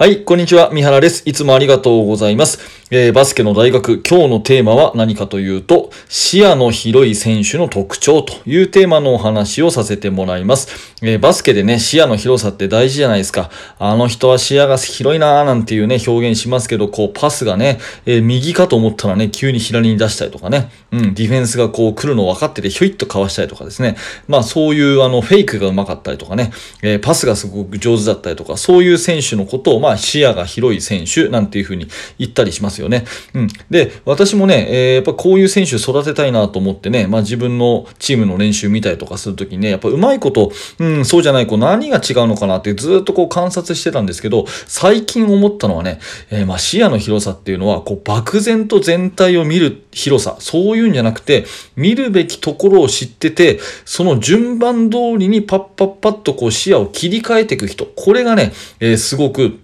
はい、こんにちは。三原です。いつもありがとうございます。えー、バスケの大学、今日のテーマは何かというと、視野の広い選手の特徴というテーマのお話をさせてもらいます。えー、バスケでね、視野の広さって大事じゃないですか。あの人は視野が広いなーなんていうね、表現しますけど、こう、パスがね、えー、右かと思ったらね、急に左に出したりとかね、うん、ディフェンスがこう来るの分かってて、ひょいっとかわしたりとかですね。まあ、そういうあの、フェイクが上手かったりとかね、えパスがすごく上手だったりとか、そういう選手のことを、まあ、ま視野が広い選手なんていうふうに言ったりしますよね。うん。で、私もね、えー、やっぱこういう選手育てたいなと思ってね、まあ自分のチームの練習見たりとかするときにね、やっぱうまいこと、うん、そうじゃない、こう何が違うのかなってずっとこう観察してたんですけど、最近思ったのはね、えー、まあ視野の広さっていうのは、こう漠然と全体を見る広さ、そういうんじゃなくて、見るべきところを知ってて、その順番通りにパッパッパッとこう視野を切り替えていく人、これがね、えー、すごく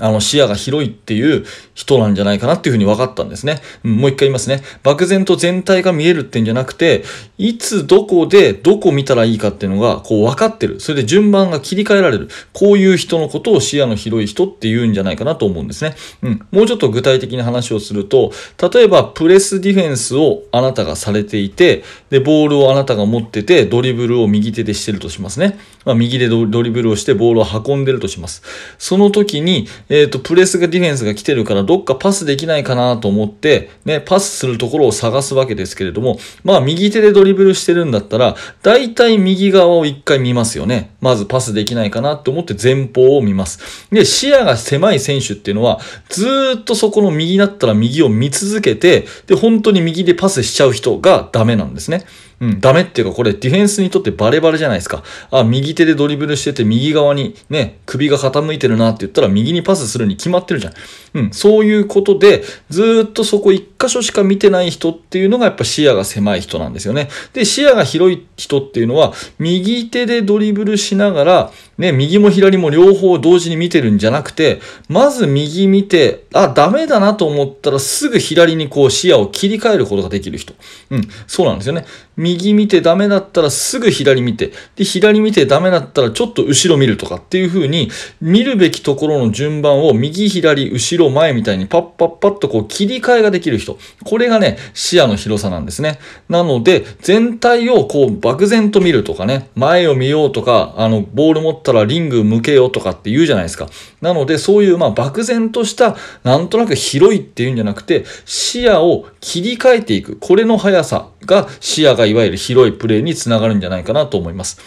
あの視野が広いっていう人なんじゃないかなっていうふうに分かったんですね。うん、もう一回言いますね。漠然と全体が見えるってんじゃなくて、いつどこでどこ見たらいいかっていうのがこう分かってる。それで順番が切り替えられる。こういう人のことを視野の広い人って言うんじゃないかなと思うんですね。うん。もうちょっと具体的な話をすると、例えばプレスディフェンスをあなたがされていて、で、ボールをあなたが持ってて、ドリブルを右手でしてるとしますね。まあ、右でドリブルをしてボールを運んでるとします。その時に、えっ、ー、と、プレスがディフェンスが来てるからどっかパスできないかなと思って、ね、パスするところを探すわけですけれども、まあ右手でドリブルしてるんだったら、大体右側を一回見ますよね。まずパスできないかなと思って前方を見ます。で、視野が狭い選手っていうのは、ずっとそこの右だったら右を見続けて、で、本当に右でパスしちゃう人がダメなんですね。うん、ダメっていうか、これディフェンスにとってバレバレじゃないですか。あ、右手でドリブルしてて、右側にね、首が傾いてるなって言ったら、右にパスするに決まってるじゃん。うん、そういうことで、ずっとそこ一箇所しか見てない人っていうのがやっぱ視野が狭い人なんですよね。で、視野が広い人っていうのは、右手でドリブルしながら、ね、右も左も両方同時に見てるんじゃなくて、まず右見て、あ、ダメだなと思ったらすぐ左にこう視野を切り替えることができる人。うん、そうなんですよね。右見てダメだったらすぐ左見て、で、左見てダメだったらちょっと後ろ見るとかっていう風に、見るべきところの順番を右、左、後ろ、前みたいにパッパッパッとこう切り替えができる人。これがね、視野の広さなんですね。なので、全体をこう漠然と見るとかね、前を見ようとか、あの、ボール持ったらリング向けようとかって言うじゃないですか。なので、そういうまあ漠然とした、なんとなく広いっていうんじゃなくて、視野を切り替えていく。これの速さが視野がいわゆる広いプレーにつながるんじゃないかなと思います。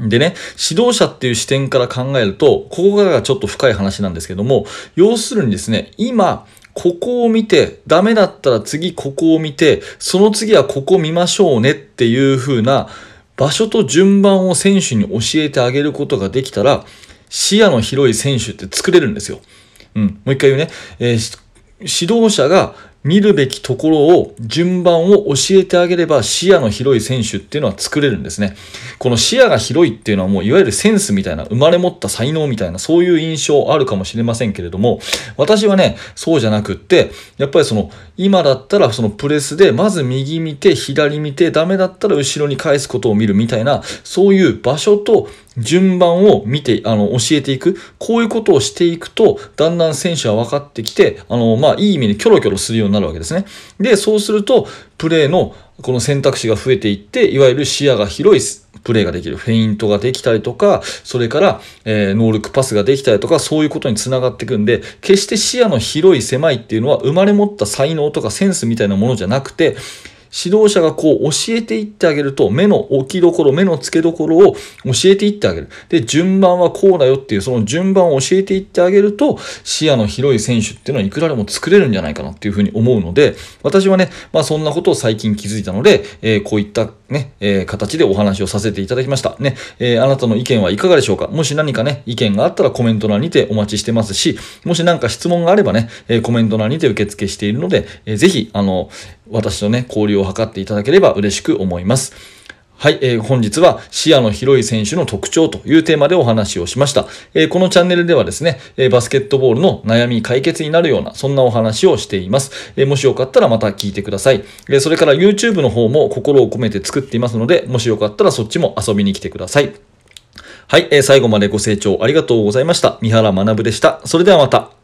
でね、指導者っていう視点から考えると、ここからがちょっと深い話なんですけども、要するにですね、今、ここを見て、ダメだったら次ここを見て、その次はここ見ましょうねっていう風な場所と順番を選手に教えてあげることができたら、視野の広い選手って作れるんですよ。うん。もう一回言うね。えー、指導者が見るべきところを順番を教えてあげれば視野の広い選手っていうのは作れるんですね。この視野が広いっていうのはもういわゆるセンスみたいな生まれ持った才能みたいなそういう印象あるかもしれませんけれども私はねそうじゃなくってやっぱりその今だったらそのプレスでまず右見て左見てダメだったら後ろに返すことを見るみたいなそういう場所と順番を見て、あの、教えていく。こういうことをしていくと、だんだん選手は分かってきて、あの、まあ、いい意味でキョロキョロするようになるわけですね。で、そうすると、プレーのこの選択肢が増えていって、いわゆる視野が広いプレーができる。フェイントができたりとか、それから、えー、ノールックパスができたりとか、そういうことにつながっていくんで、決して視野の広い狭いっていうのは生まれ持った才能とかセンスみたいなものじゃなくて、指導者がこう教えていってあげると、目の置きどころ、目の付けどころを教えていってあげる。で、順番はこうだよっていう、その順番を教えていってあげると、視野の広い選手っていうのはいくらでも作れるんじゃないかなっていうふうに思うので、私はね、まあそんなことを最近気づいたので、えー、こういったね、えー、形でお話をさせていただきました。ね、えー、あなたの意見はいかがでしょうか？もし何かね、意見があったらコメント欄にてお待ちしてますし、もし何か質問があればね、えコメント欄にて受付しているので、えー、ぜひ、あの、私とね、交流を図っていただければ嬉しく思います。はい、えー、本日は視野の広い選手の特徴というテーマでお話をしました。えー、このチャンネルではですね、えー、バスケットボールの悩み解決になるような、そんなお話をしています。えもしよかったらまた聞いてください。えそれから YouTube の方も心を込めて作っていますので、もしよかったらそっちも遊びに来てください。はい、え最後までご清聴ありがとうございました。三原学でした。それではまた。